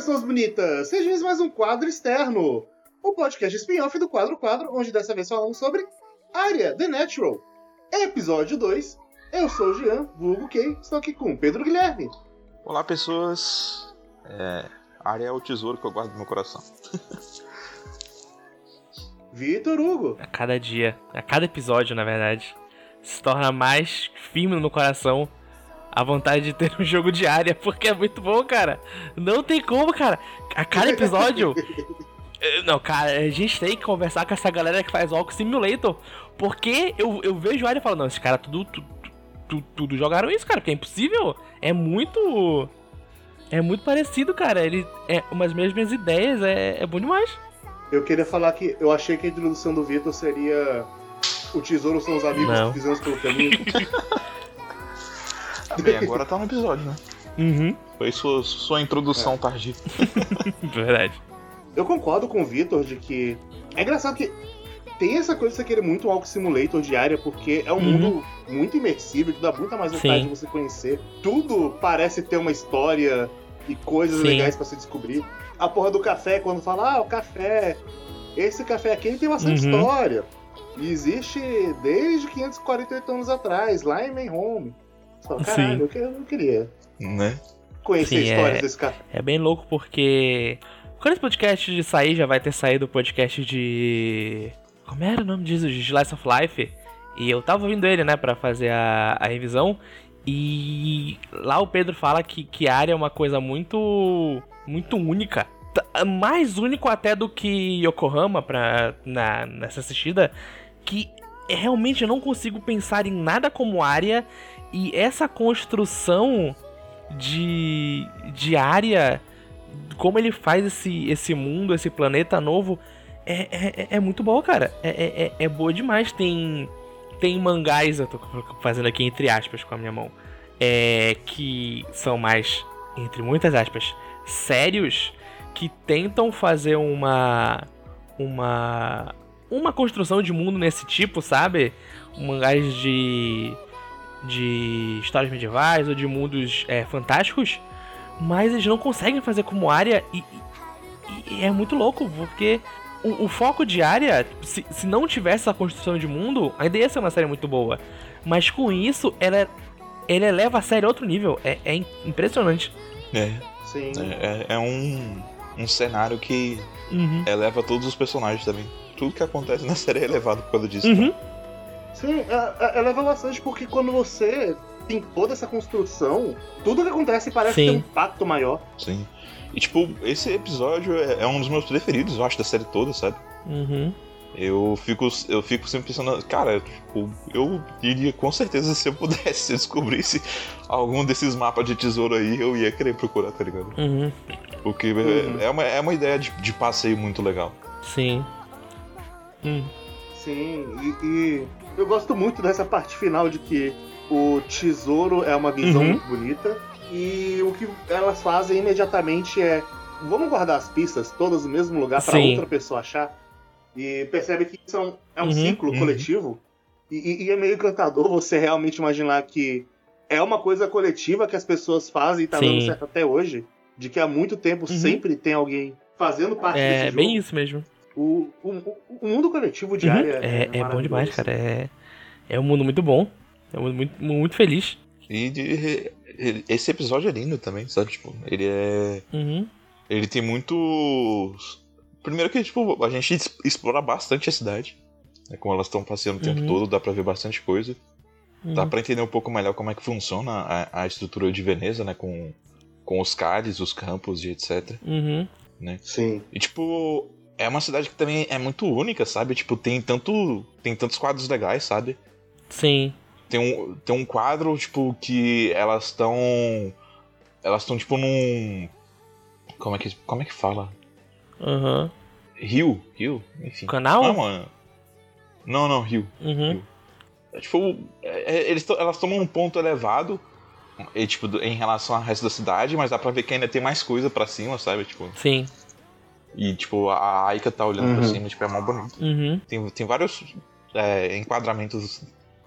Olá, pessoas bonitas! Sejam mais um quadro externo, o podcast spin-off do Quadro Quadro, onde dessa vez falamos sobre Área The Natural. Episódio 2. Eu sou o Jean, vulgo Kay, estou aqui com Pedro Guilherme. Olá, pessoas. É, área é o tesouro que eu guardo no meu coração. Vitor Hugo. A cada dia, a cada episódio, na verdade, se torna mais firme no meu coração a vontade de ter um jogo de área, porque é muito bom, cara. Não tem como, cara. A cada episódio. Eh, não, cara, a gente tem que conversar com essa galera que faz Walk Simulator. Porque eu, eu vejo área e falo, não, esses caras tudo, tudo, tudo, tudo jogaram isso, cara, porque é impossível. É muito. É muito parecido, cara. Ele é umas mesmas ideias, é, é bom demais. Eu queria falar que eu achei que a introdução do Vitor seria. O tesouro são os amigos Não. que fizemos pelo caminho. Bem, agora tá no episódio, né? Uhum. Foi sua, sua introdução tardia. Verdade. Eu concordo com o Vitor de que. É engraçado que tem essa coisa de você querer muito um Walk Simulator de área, porque é um Uhum. mundo muito imersivo, que dá muita mais vontade Sim. de você conhecer. Tudo parece ter uma história e coisas Sim. legais pra se descobrir. A porra do café, quando fala, ah, o café. Esse café aqui ele tem bastante Uhum. história. E existe desde 548 anos atrás, lá em Mayhome. Fala, Sim. caralho, eu que- eu queria Né? conhecer Sim, histórias é- desse café. É bem louco porque. Quando esse podcast de sair, já vai ter saído o podcast de. Como era o nome disso? De Slice of Life. E eu tava ouvindo ele, né, pra fazer a, a revisão. E lá o Pedro fala que, que a área é uma coisa muito. muito única. T- Mais único até do que Yokohama pra, na, nessa assistida. Que realmente eu não consigo pensar em nada como área. E essa construção de, de área, como ele faz esse, esse mundo, esse planeta novo, é, é, é- é muito bom, cara. É, é, é- é boa demais. Tem, tem mangás, eu tô fazendo aqui entre aspas com a minha mão, é, que são mais, entre muitas aspas, sérios, que tentam fazer uma. uma. Uma construção de mundo nesse tipo, sabe? Mangás de de histórias medievais ou de mundos é, fantásticos, mas eles não conseguem fazer como área e, e- e é muito louco, porque o, o foco de área, se, se não tivesse essa construção de mundo, ainda ia ser uma série muito boa. Mas com isso, ela, ele eleva a série a outro nível. É, é im- impressionante. É, Sim. é, é um, um cenário que Uhum. eleva todos os personagens também. Tudo que acontece na série é elevado por causa disso. Uhum. Sim, é- é- eleva bastante porque quando você tem toda essa construção, tudo que acontece parece Sim. ter um impacto maior. Sim. E tipo, esse episódio é, é um dos meus preferidos, eu acho, da série toda, sabe? Uhum. Eu fico, eu fico sempre pensando, cara, tipo, eu iria com certeza se eu pudesse, se eu descobrisse algum desses mapas de tesouro aí, eu ia querer procurar, tá ligado? Uhum. Porque é- Uhum. é, uma, é uma ideia de, de passeio muito legal. Sim. Hum. Sim, e, e eu gosto muito dessa parte final de que o tesouro é uma visão Uhum. muito bonita e o que elas fazem imediatamente é vamos guardar as pistas todas no mesmo lugar para outra pessoa achar e percebe que isso é um, é um Uhum. ciclo Uhum. coletivo e, e- é meio encantador você realmente imaginar que é uma coisa coletiva que as pessoas fazem e tá dando Sim. certo até hoje de que há muito tempo Uhum. sempre tem alguém fazendo parte desse É jogo. bem isso mesmo. O, o, o mundo coletivo de Uhum. área É, é bom demais, cara. É, é um mundo muito bom. É um mundo muito, muito feliz. E de- esse episódio é lindo também, sabe? Tipo, ele é. Uhum. Ele tem muitos. Primeiro que, tipo, a gente explora bastante a cidade. Né? Como elas estão passeando o tempo Uhum. todo, dá pra ver bastante coisa. Dá Uhum. pra entender um pouco melhor como é que funciona a, a estrutura de Veneza, né? Com, com os cálices, os campos e etc. Uhum. Sim. E, tipo, é uma cidade que também é muito única, sabe? Tipo, tem tanto. Tem tantos quadros legais, sabe? Sim. Tem um, tem um quadro, tipo, que elas estão. Elas estão, tipo, num. Como é que, como é que fala? Uhum. Rio? Rio? Enfim. Canal? Não, mano. Não, não, rio. Uhum. É, tipo, é- é- eles elas tomam um ponto elevado e, tipo, em relação ao resto da cidade, mas dá pra ver que ainda tem mais coisa pra cima, sabe? Tipo, Sim. E, tipo, a Aika tá olhando pra Uhum. cima, tipo, é mó bonito. Uhum. Tem, tem vários é, enquadramentos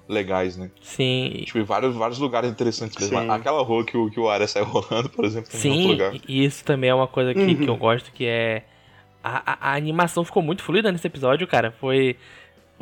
legais, né? Sim. Tipo, vários, vários lugares interessantes mesmo. Sim. Aquela rua que o, que o Arya sai rolando, por exemplo, em outro Sim, lugar. e isso também é uma coisa que, Uhum. que eu gosto, que é. A, a- a animação ficou muito fluida nesse episódio, cara. Foi.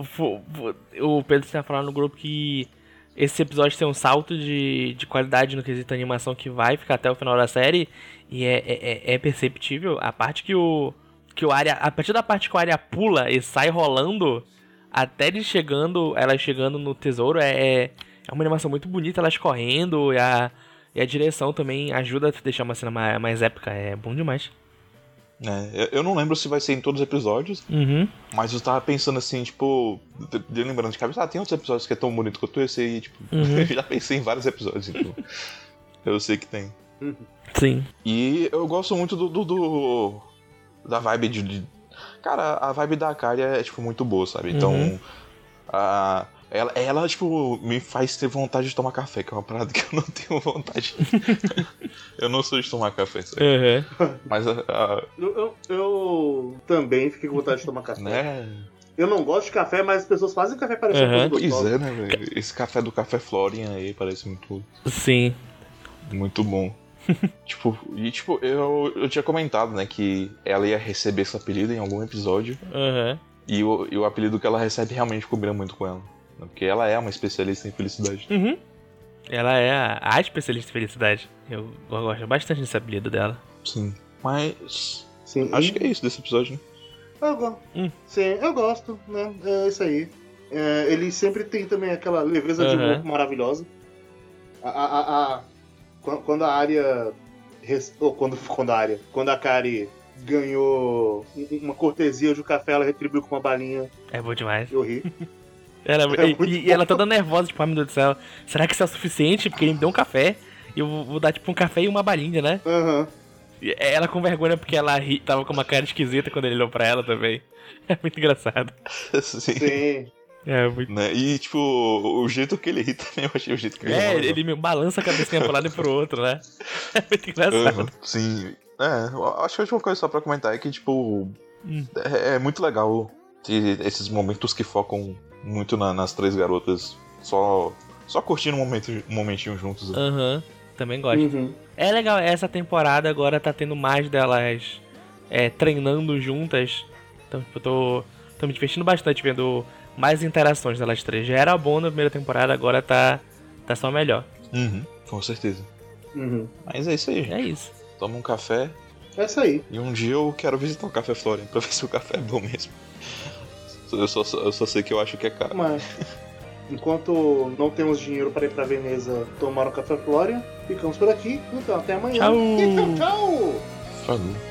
fo- fo- O Pedro tinha falado no grupo que esse episódio tem um salto de, de qualidade no quesito animação que vai ficar até o final da série. E é, é, é- é perceptível. A parte que o. Que o Arya. A partir da parte que o Arya pula e sai rolando. Até ele chegando. Ela chegando no tesouro é. É é uma animação muito bonita, elas correndo. E a, e a direção também ajuda a deixar uma cena mais, mais épica. É bom demais. É, eu- não lembro se vai ser em todos os episódios, Uhum. mas eu tava pensando assim, tipo, de, de lembrando de cabeça, ah, tem outros episódios que é tão bonito quanto esse aí, tipo, Uhum. eu já pensei em vários episódios, então. eu sei que tem. Sim. E eu gosto muito do. do- do- da vibe de, de- Cara, a vibe da Akari é, tipo, muito boa, sabe? Então. Uhum. A, ela, ela, tipo, me faz ter vontade de tomar café, que é uma parada que eu não tenho vontade. eu não sou de tomar café, sabe? Uhum. Mas a. a- Eu, eu- eu também fiquei com vontade de tomar café. né? Eu não gosto de café, mas as pessoas fazem café parecer Uhum. coisa Pois é, né, velho? Esse café do Café Florian aí parece muito, Sim. muito bom. tipo, e tipo, eu, eu tinha comentado, né, que ela ia receber esse apelido em algum episódio. Uhum. E o, e o apelido que ela recebe realmente combina muito com ela. Porque ela é uma especialista em felicidade. Uhum. Ela é a, a especialista em felicidade. Eu, eu gosto bastante desse apelido dela. Sim. Mas. Sim, Acho que é isso desse episódio, né? Eu gosto. Hum. Sim, eu gosto, né? É isso aí. É, ele sempre tem também aquela leveza de Aham. humor maravilhosa. A, a, a- a- quan- quando a área. Ou quando, quando a área. Quando a Kari ganhou um- uma cortesia de um café, ela retribuiu com uma balinha. É bom demais. Eu ri. Ela, É e, e ela toda nervosa, tipo, ai meu Deus do céu, será que isso é o suficiente? Porque ele me deu um café e eu vou, dar tipo um café e uma balinha, né? E ela com vergonha porque ela ri, tava com uma cara esquisita quando ele olhou pra ela também. É muito engraçado. Sim. Sim. É muito. Né? E, tipo, o jeito que ele ri também, eu achei o jeito que ele É, ele me balança a cabecinha pro lado e pro outro, né? É muito engraçado. Aham, Sim. É, acho que a última coisa só pra comentar é que, tipo, Hum. é, é muito legal ter esses momentos que focam muito na- nas três garotas só, só curtindo um, momento, um momentinho juntos. né? Aham, também gosto. Uhum. É legal, essa temporada agora tá tendo mais delas é, treinando juntas. Então, tipo, eu tô, tô me divertindo bastante vendo mais interações delas três. Já era bom na primeira temporada, agora tá, tá só melhor. Uhum, com certeza. Uhum. Mas é isso aí, gente. É isso. Toma um café É isso aí. e um dia eu quero visitar o Café Florian pra ver se o café é bom mesmo. Eu só, eu só sei que eu acho que é caro. Mas, enquanto não temos dinheiro para ir pra Veneza tomar um café Flória, ficamos por aqui. Então, até amanhã. Tchau. E tchau, tchau! Falou.